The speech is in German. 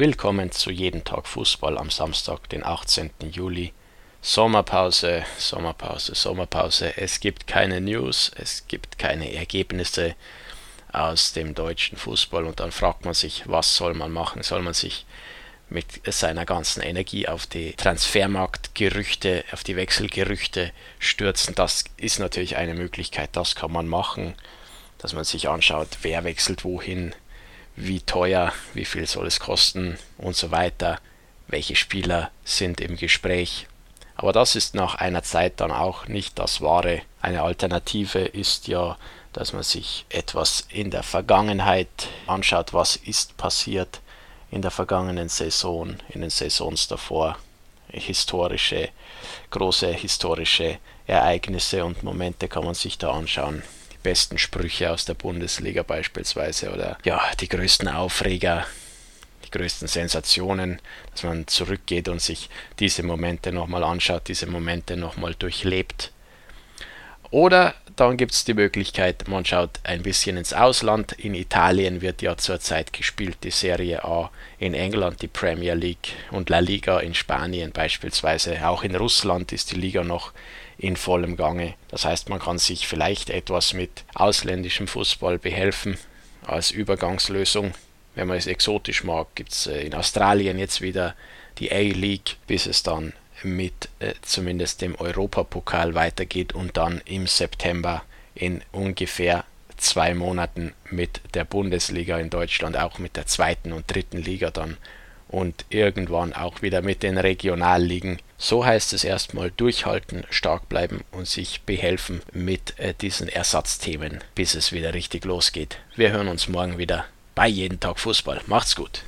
Willkommen zu Jeden Tag Fußball am Samstag, den 18. Juli. Sommerpause, Sommerpause, Sommerpause. Es gibt keine News, es gibt keine Ergebnisse aus dem deutschen Fußball und dann fragt man sich, was soll man machen? Soll man sich mit seiner ganzen Energie auf die Transfermarktgerüchte, auf die Wechselgerüchte stürzen? Das ist natürlich eine Möglichkeit, das kann man machen, dass man sich anschaut, wer wechselt wohin, wie teuer, wie viel soll es kosten und so weiter, welche Spieler sind im Gespräch. Aber das ist nach einer Zeit dann auch nicht das Wahre. Eine Alternative ist ja, dass man sich etwas in der Vergangenheit anschaut, was ist passiert in der vergangenen Saison, in den Saisons davor. Historische, große historische Ereignisse und Momente kann man sich da anschauen besten Sprüche aus der Bundesliga beispielsweise oder ja, die größten Aufreger, die größten Sensationen, dass man zurückgeht und sich diese Momente nochmal anschaut, diese Momente nochmal durchlebt. Oder dann gibt es die Möglichkeit, man schaut ein bisschen ins Ausland. In Italien wird ja zurzeit gespielt die Serie A, in England die Premier League und La Liga in Spanien beispielsweise. Auch in Russland ist die Liga noch in vollem Gange. Das heißt, man kann sich vielleicht etwas mit ausländischem Fußball behelfen als Übergangslösung. Wenn man es exotisch mag, gibt es äh, in Australien jetzt wieder die A-League, bis es dann mit äh, zumindest dem Europapokal weitergeht und dann im September in ungefähr zwei Monaten mit der Bundesliga in Deutschland, auch mit der zweiten und dritten Liga dann und irgendwann auch wieder mit den Regionalligen. So heißt es erstmal durchhalten, stark bleiben und sich behelfen mit äh, diesen Ersatzthemen, bis es wieder richtig losgeht. Wir hören uns morgen wieder bei jeden Tag Fußball. Macht's gut.